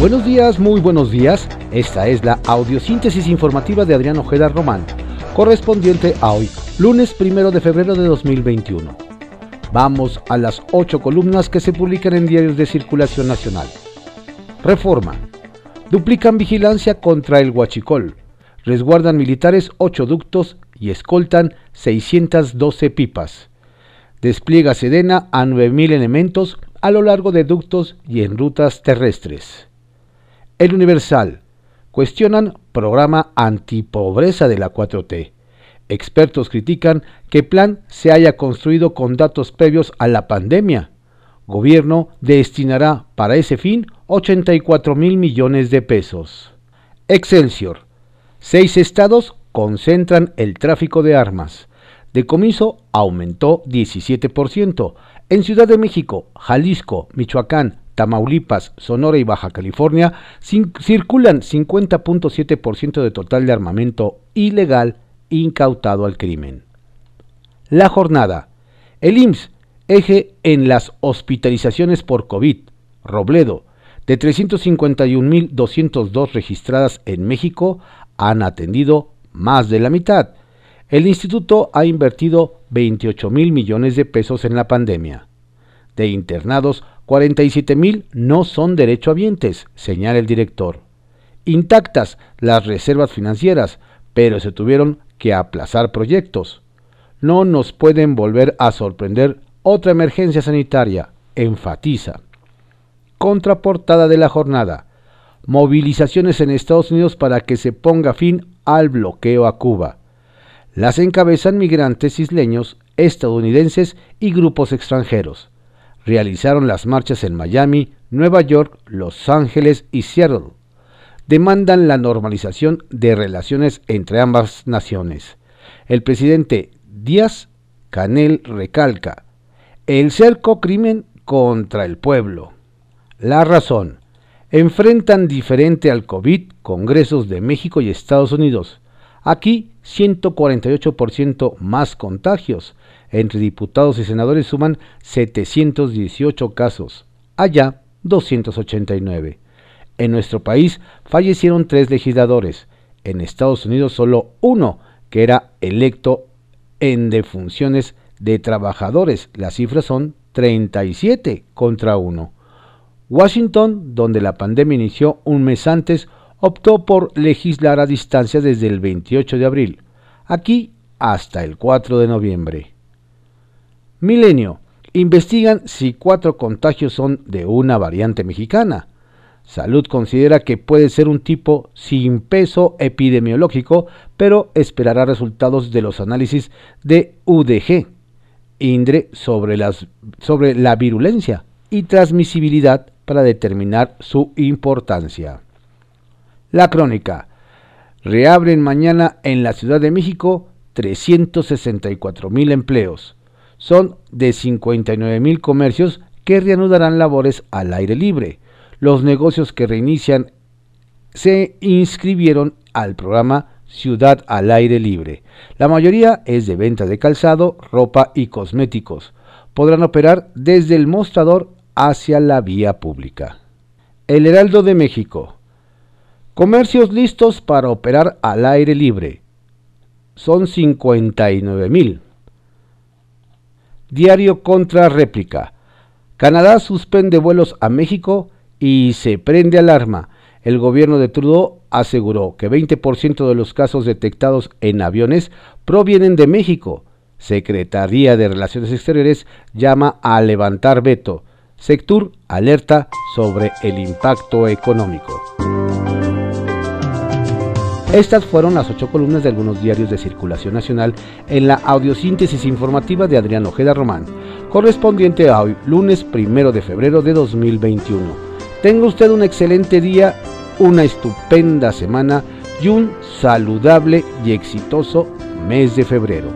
Buenos días, muy buenos días. Esta es la audiosíntesis informativa de Adrián Ojeda Román, correspondiente a hoy, lunes primero de febrero de 2021. Vamos a las ocho columnas que se publican en diarios de circulación nacional. Reforma. Duplican vigilancia contra el huachicol. Resguardan militares ocho ductos y escoltan 612 pipas. Despliega Sedena a 9.000 elementos a lo largo de ductos y en rutas terrestres. El Universal. Cuestionan programa antipobreza de la 4T. Expertos critican que plan se haya construido con datos previos a la pandemia. Gobierno destinará para ese fin 84 mil millones de pesos. Excelsior. Seis estados concentran el tráfico de armas. Decomiso aumentó 17%. En Ciudad de México, Jalisco, Michoacán, Tamaulipas, Sonora y Baja California circulan 50.7% de total de armamento ilegal incautado al crimen. La jornada. El IMSS, eje en las hospitalizaciones por COVID. Robledo, de 351.202 registradas en México, han atendido más de la mitad. El instituto ha invertido 28 mil millones de pesos en la pandemia. De internados, 47 mil no son derechohabientes, señala el director. Intactas las reservas financieras, pero se tuvieron que aplazar proyectos. No nos pueden volver a sorprender otra emergencia sanitaria, enfatiza. Contraportada de la jornada. Movilizaciones en Estados Unidos para que se ponga fin al bloqueo a Cuba. Las encabezan migrantes isleños, estadounidenses y grupos extranjeros realizaron las marchas en Miami, Nueva York, Los Ángeles y Seattle. Demandan la normalización de relaciones entre ambas naciones. El presidente Díaz Canel recalca, el cerco crimen contra el pueblo. La razón, enfrentan diferente al COVID Congresos de México y Estados Unidos. Aquí 148% más contagios, entre diputados y senadores suman 718 casos, allá 289. En nuestro país fallecieron tres legisladores, en Estados Unidos solo uno, que era electo en defunciones de trabajadores. Las cifras son 37 contra 1. Washington, donde la pandemia inició un mes antes, optó por legislar a distancia desde el 28 de abril, aquí hasta el 4 de noviembre. Milenio. Investigan si cuatro contagios son de una variante mexicana. Salud considera que puede ser un tipo sin peso epidemiológico, pero esperará resultados de los análisis de UDG, INDRE, sobre, sobre la virulencia y transmisibilidad para determinar su importancia. La crónica. Reabren mañana en la Ciudad de México 364 mil empleos son de 59 mil comercios que reanudarán labores al aire libre. Los negocios que reinician se inscribieron al programa Ciudad al Aire Libre. La mayoría es de venta de calzado, ropa y cosméticos. Podrán operar desde el mostrador hacia la vía pública. El Heraldo de México. Comercios listos para operar al aire libre. Son 59 mil. Diario contra réplica. Canadá suspende vuelos a México y se prende alarma. El gobierno de Trudeau aseguró que 20% de los casos detectados en aviones provienen de México. Secretaría de Relaciones Exteriores llama a levantar veto. Sectur alerta sobre el impacto económico. Estas fueron las ocho columnas de algunos diarios de circulación nacional en la audiosíntesis informativa de Adrián Ojeda Román, correspondiente a hoy, lunes primero de febrero de 2021. Tenga usted un excelente día, una estupenda semana y un saludable y exitoso mes de febrero.